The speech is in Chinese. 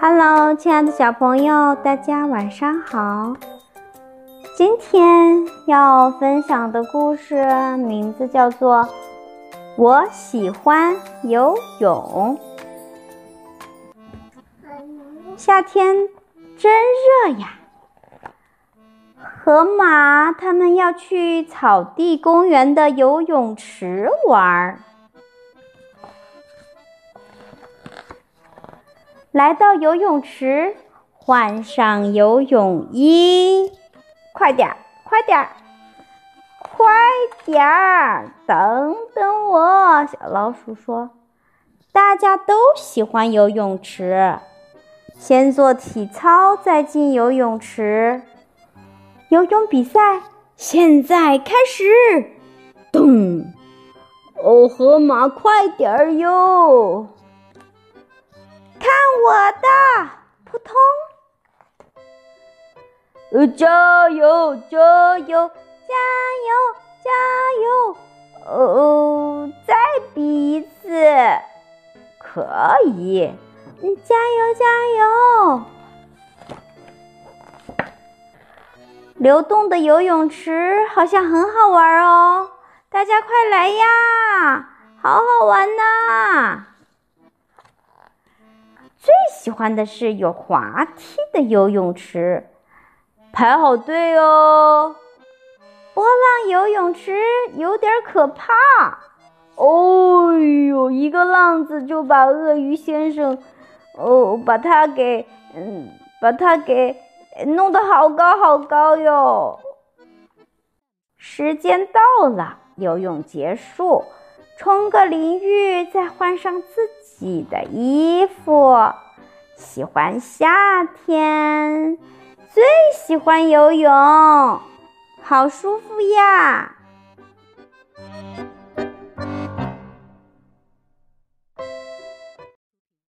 Hello，亲爱的小朋友，大家晚上好。今天要分享的故事名字叫做《我喜欢游泳》。夏天真热呀，河马他们要去草地公园的游泳池玩来到游泳池，换上游泳衣，快点儿，快点儿，快点儿！等等我，小老鼠说：“大家都喜欢游泳池，先做体操，再进游泳池。游泳比赛现在开始！咚！哦，河马，快点儿哟！”看我的，扑通！呃，加油，加油，加油，加油！哦，再比一次，可以！嗯，加油，加油！流动的游泳池好像很好玩哦，大家快来呀！好好玩呐！喜欢的是有滑梯的游泳池，排好队哦。波浪游泳池有点可怕，哦呦，一个浪子就把鳄鱼先生，哦，把他给，嗯，把他给弄得好高好高哟。时间到了，游泳结束。冲个淋浴，再换上自己的衣服。喜欢夏天，最喜欢游泳，好舒服呀！